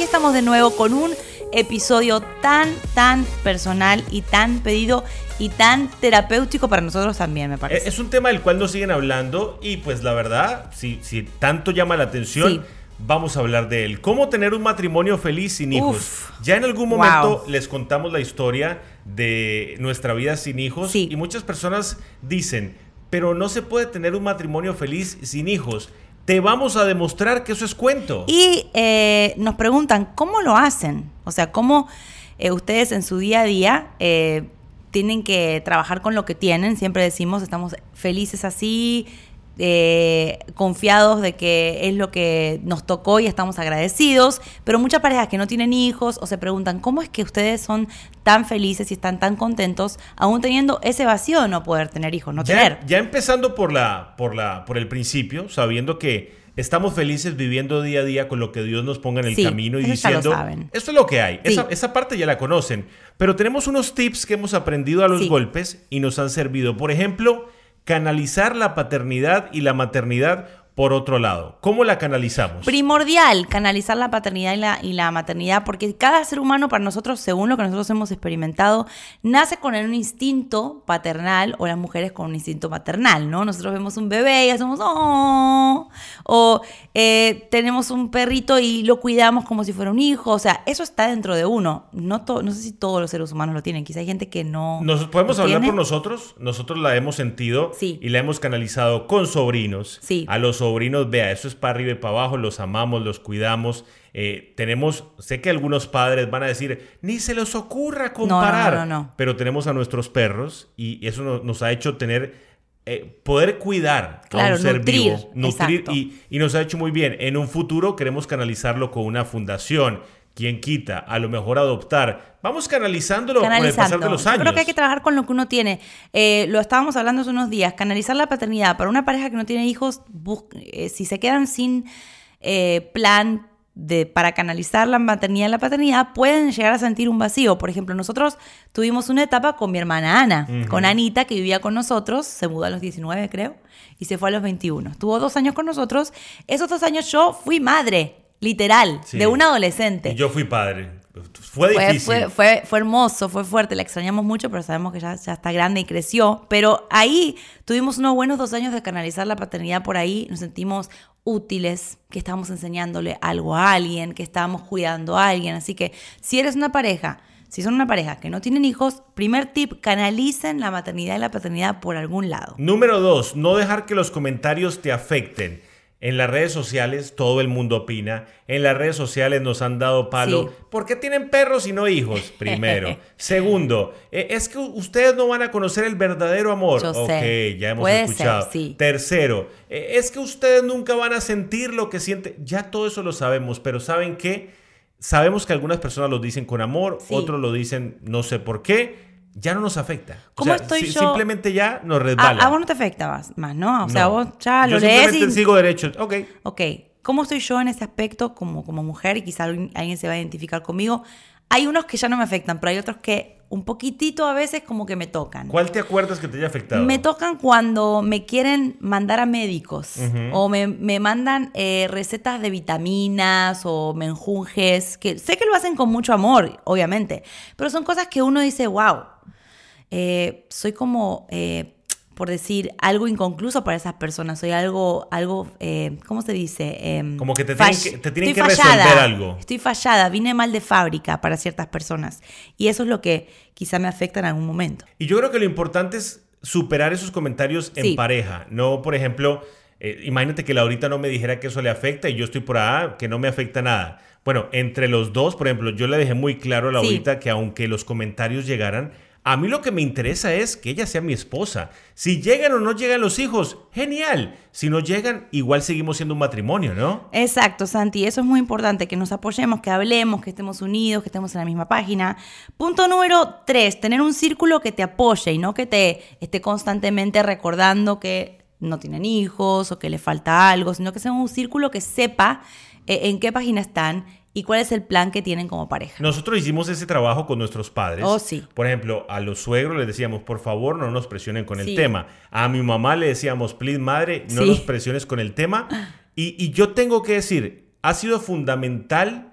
aquí estamos de nuevo con un episodio tan, tan personal y tan pedido y tan terapéutico para nosotros también, me parece. Es un tema del cual nos siguen hablando y pues la verdad, si, si tanto llama la atención, vamos a hablar de él. ¿Cómo tener un matrimonio feliz sin hijos? ya en algún momento les contamos la historia de nuestra vida sin hijos y muchas personas dicen, pero no se puede tener un matrimonio feliz sin hijos. Te vamos a demostrar que eso es cuento. Y eh, nos preguntan, ¿cómo lo hacen? O sea, ¿cómo eh, ustedes en su día a día eh, tienen que trabajar con lo que tienen? Siempre decimos, estamos felices así, eh, confiados de que es lo que nos tocó y estamos agradecidos, pero muchas parejas que no tienen hijos o se preguntan cómo es que ustedes son tan felices y están tan contentos aún teniendo ese vacío de no poder tener hijos, no ya, tener. Ya empezando por la por la por el principio, sabiendo que estamos felices viviendo día a día con lo que Dios nos ponga en el camino y diciendo, esto es lo que hay. Esa, esa, parte ya la conocen. Pero tenemos unos tips que hemos aprendido a los golpes y nos han servido. Por ejemplo, canalizar la paternidad y la maternidad por otro lado. ¿Cómo la canalizamos? Primordial canalizar la paternidad y la, y la, maternidad, porque cada ser humano para nosotros, según lo que nosotros hemos experimentado, nace con un instinto paternal o las mujeres con un instinto maternal, ¿no? Nosotros vemos un bebé y hacemos, oh, o eh, tenemos un perrito y lo cuidamos como si fuera un hijo, o sea, eso está dentro de uno. No, no sé si todos los seres humanos lo tienen, quizá hay gente que no. Nos podemos hablar por nosotros, nosotros la hemos sentido y la hemos canalizado con sobrinos, sí. a los sobrinos, vea, eso es para arriba y para abajo, los amamos, los cuidamos. Eh, tenemos, sé que algunos padres van a decir, ni se les ocurra comparar, no, no, no, pero tenemos a nuestros perros y eso nos, ha hecho tener, eh, poder cuidar a un ser vivo, nutrir y, y nos ha hecho muy bien. En un futuro queremos canalizarlo con una fundación ¿Quién quita? A lo mejor adoptar. Vamos canalizándolo con el pasar de los años. Yo creo que hay que trabajar con lo que uno tiene. Eh, lo estábamos hablando hace unos días. Canalizar la paternidad. Para una pareja que no tiene hijos, eh, si se quedan sin eh, plan de, para canalizar la maternidad y la paternidad, pueden llegar a sentir un vacío. Por ejemplo, nosotros tuvimos una etapa con mi hermana Ana, con Anita, que vivía con nosotros. Se mudó a los 19, creo, y se fue a los 21. Estuvo dos años con nosotros. Esos dos años yo fui madre literal, de un adolescente. yo fui padre. Fue difícil. Fue, fue, fue, hermoso, fue fuerte, la extrañamos mucho, pero sabemos que ya, ya, está grande y creció. Pero ahí tuvimos unos buenos dos años de canalizar la paternidad por ahí, nos sentimos útiles, que estábamos enseñándole algo a alguien, que estábamos cuidando a alguien. Así que si eres una pareja, si son una pareja que no tienen hijos, primer tip, canalicen la maternidad y la paternidad por algún lado. Número dos, no dejar que los comentarios te afecten. En las redes sociales todo el mundo opina. En las redes sociales nos han dado palo. ¿Por qué tienen perros y no hijos? Primero. Segundo, eh, es que ustedes no van a conocer el verdadero amor. Yo ok, ya hemos escuchado. Tercero, eh, es que ustedes nunca van a sentir lo que sienten. Ya todo eso lo sabemos, pero ¿saben qué? Sabemos que algunas personas lo dicen con amor, otros lo dicen no sé por qué ya no nos afecta. ¿Cómo estoy yo? Simplemente ya nos resbala. A, vos no te afecta más, ¿no? O sea, vos ya lo yo lees simplemente sigo derecho. Ok. Ok. ¿Cómo estoy yo en ese aspecto como, como mujer? Y quizá alguien se va a identificar conmigo. Hay unos que ya no me afectan, pero hay otros que un poquitito a veces como que me tocan. ¿Cuál te acuerdas que te haya afectado? Me tocan cuando me quieren mandar a médicos o me, me mandan eh, recetas de vitaminas o menjunjes, que sé que lo hacen con mucho amor, obviamente, pero son cosas que uno dice, wow, eh, soy como, eh, por decir, algo inconcluso para esas personas. Soy algo, algo eh, ¿cómo se dice? Em, como que te tienen que, resolver algo. Estoy fallada, vine mal de fábrica para ciertas personas. Y eso es lo que quizá me afecta en algún momento. Y yo creo que lo importante es superar esos comentarios en pareja. No, por ejemplo, imagínate que Laurita no me dijera que eso le afecta y yo estoy por ahí, que no me afecta nada. Bueno, entre los dos, por ejemplo, yo le dejé muy claro a Laurita que aunque los comentarios llegaran, a mí lo que me interesa es que ella sea mi esposa. Si llegan o no llegan los hijos, genial. Si no llegan, igual seguimos siendo un matrimonio, ¿no? Exacto, Santi. Eso es muy importante, que nos apoyemos, que hablemos, que estemos unidos, que estemos en la misma página. Punto número tres, tener un círculo que te apoye y no que te esté constantemente recordando que no tienen hijos o que le falta algo, sino que sea un círculo que sepa eh, en qué página están y cuál es el plan que tienen como pareja. Nosotros hicimos ese trabajo con nuestros padres. Oh, sí. Por ejemplo, a los suegros les decíamos, por favor, no nos presionen con el tema. A mi mamá le decíamos, please, madre, no nos presiones con el tema. Y, y yo tengo que decir, ha sido fundamental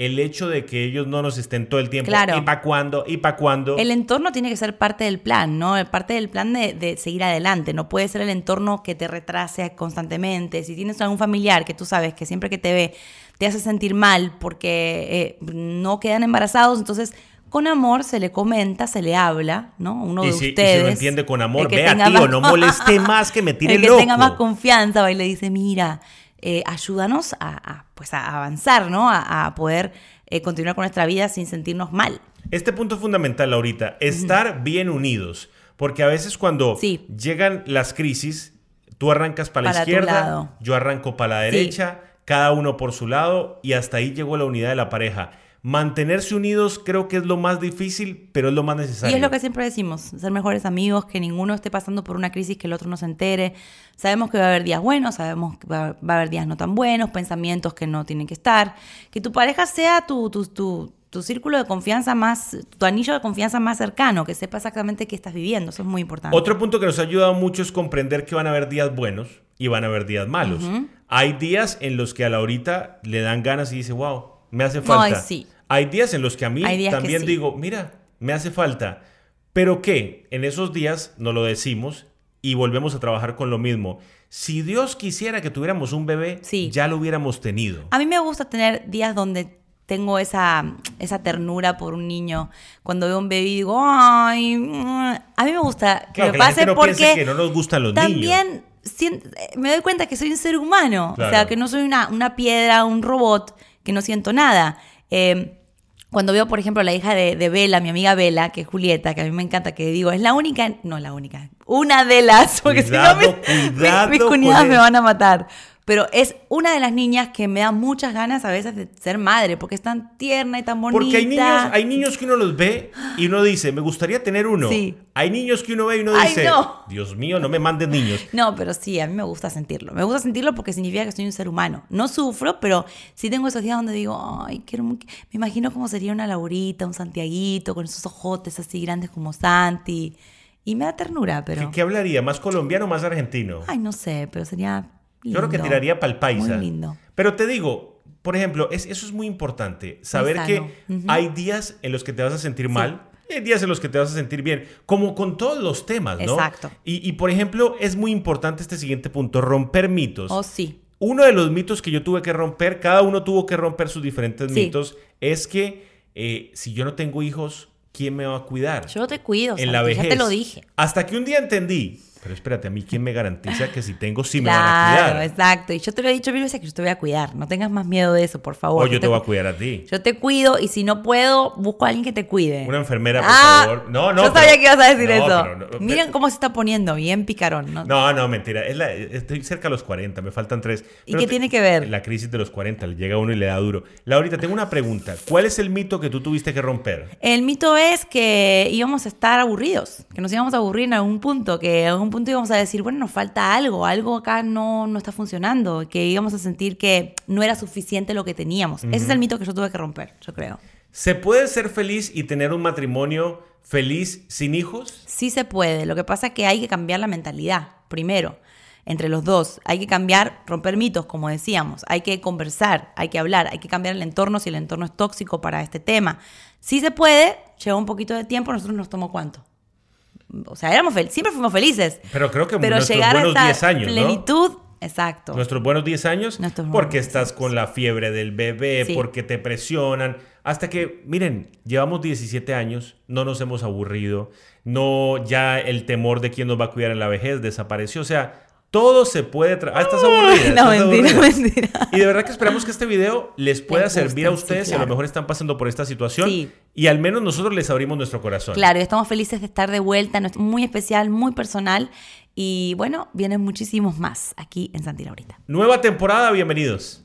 el hecho de que ellos no nos estén todo el tiempo. Claro. ¿Y para cuándo? ¿Y para cuándo? El entorno tiene que ser parte del plan, ¿no? Parte del plan de, seguir adelante. No puede ser el entorno que te retrase constantemente. Si tienes algún familiar que tú sabes que siempre que te ve te hace sentir mal porque eh, no quedan embarazados, entonces con amor se le comenta, se le habla, ¿no? Uno de ustedes. Y si lo entiende con amor, vea, tío, no moleste más que me tire el que tenga más confianza va y le dice, mira, eh, ayúdanos a, pues a avanzar, ¿no? A, poder eh, continuar con nuestra vida sin sentirnos mal. Este punto es fundamental ahorita, estar bien unidos, porque a veces cuando llegan las crisis, tú arrancas para, la izquierda, yo arranco para la derecha, cada uno por su lado, y hasta ahí llegó la unidad de la pareja. Mantenerse unidos creo que es lo más difícil, pero es lo más necesario. Y es lo que siempre decimos, ser mejores amigos, que ninguno esté pasando por una crisis que el otro no se entere. Sabemos que va a haber días buenos, sabemos que va, a haber días no tan buenos, pensamientos que no tienen que estar. Que tu pareja sea tu, tu, tu, tu círculo de confianza más, tu anillo de confianza más cercano, que sepa exactamente qué estás viviendo, eso es muy importante. Otro punto que nos ha ayudado mucho es comprender que van a haber días buenos y van a haber días malos. Hay días en los que a la ahorita le dan ganas y dice, wow, me hace falta. Hay días en los que a mí también digo, mira, me hace falta. Pero que en esos días nos lo decimos y volvemos a trabajar con lo mismo. Si Dios quisiera que tuviéramos un bebé, ya lo hubiéramos tenido. A mí me gusta tener días donde tengo esa, esa ternura por un niño. Cuando veo un bebé y digo, ay, mm". a mí me gusta que me pase porque que no nos gustan los también me doy cuenta que soy un ser humano, o sea, que no soy una, una piedra, un robot que no siento nada. Eh, cuando veo, por ejemplo, la hija de, de Bella, mi amiga Bella, que es Julieta, que a mí me encanta, que digo, es la única, no la única, una de las, porque si no mis, mis, cuñadas me van a matar pero es una de las niñas que me da muchas ganas a veces de ser madre, porque es tan tierna y tan bonita. Porque hay niños, hay niños que uno los ve y uno dice, me gustaría tener uno. Sí. Hay niños que uno ve y uno dice, Dios mío, no me mandes niños. No, pero sí, a mí me gusta sentirlo. Me gusta sentirlo porque significa que soy un ser humano. No sufro, pero sí tengo esos días donde digo, ay, quiero... Me imagino cómo sería una Laurita, un Santiaguito, con esos ojotes así grandes como Santi. Y me da ternura, pero... ¿Qué, qué hablaría? ¿Más colombiano o más argentino? Ay, no sé, pero sería yo creo que tiraría para el paisa. Muy lindo. Pero te digo, por ejemplo, es, eso es muy importante. Saber que hay días en los que te vas a sentir mal. Y hay días en los que te vas a sentir bien, como con todos los temas, ¿no? Exacto. Y, y, por ejemplo, es muy importante este siguiente punto, romper mitos. Oh, sí. Uno de los mitos que yo tuve que romper, cada uno tuvo que romper sus diferentes mitos, es que eh, si yo no tengo hijos, ¿quién me va a cuidar? Yo te cuido, en la vejez. ya te lo dije. Hasta que un día entendí pero espérate, a mí, ¿quién me garantiza que si tengo, sí me van a cuidar? Claro, exacto. Y yo te lo he dicho mil veces que yo te voy a cuidar. No tengas más miedo de eso, por favor. O yo, te, voy a cuidar a ti. Yo te cuido y si no puedo, busco a alguien que te cuide. Una enfermera, por ah, favor. No, no. Yo sabía que ibas a decir eso. Miren cómo se está poniendo, bien picarón. No, no, no mentira. estoy cerca de los 40, me faltan tres. ¿Y qué tiene que ver? La crisis de los 40, le llega uno y le da duro. Laurita, tengo una pregunta. ¿Cuál es el mito que tú tuviste que romper? El mito es que íbamos a estar aburridos, que nos íbamos a aburrir en algún punto, que en algún punto íbamos a decir, nos falta algo, algo acá no, no está funcionando, que íbamos a sentir que no era suficiente lo que teníamos. Ese es el mito que yo tuve que romper, yo creo. ¿Se puede ser feliz y tener un matrimonio feliz sin hijos? Sí se puede, lo que pasa es que hay que cambiar la mentalidad, primero entre los dos. Hay que cambiar, romper mitos, como decíamos. Hay que conversar, hay que hablar, hay que cambiar el entorno si el entorno es tóxico para este tema. Sí se puede, lleva un poquito de tiempo, nosotros nos tomó cuánto? O sea, éramos siempre fuimos felices. Pero creo que pero nuestros buenos 10 años, plenitud, exacto. Nuestros buenos 10 años, porque estás con la fiebre del bebé, porque te presionan, hasta que, miren, llevamos 17 años, no nos hemos aburrido, no ya el temor de quién nos va a cuidar en la vejez desapareció, o sea, todo se puede... Ah, estás aburrida. No, mentira, mentira. Y de verdad que esperamos que este video les pueda servir a ustedes si a lo mejor están pasando por esta situación. Sí. Y al menos nosotros les abrimos nuestro corazón. Claro, y estamos felices de estar de vuelta. Muy especial, muy personal. Y bueno, vienen muchísimos más aquí en Santi Laurita. Nueva temporada, bienvenidos.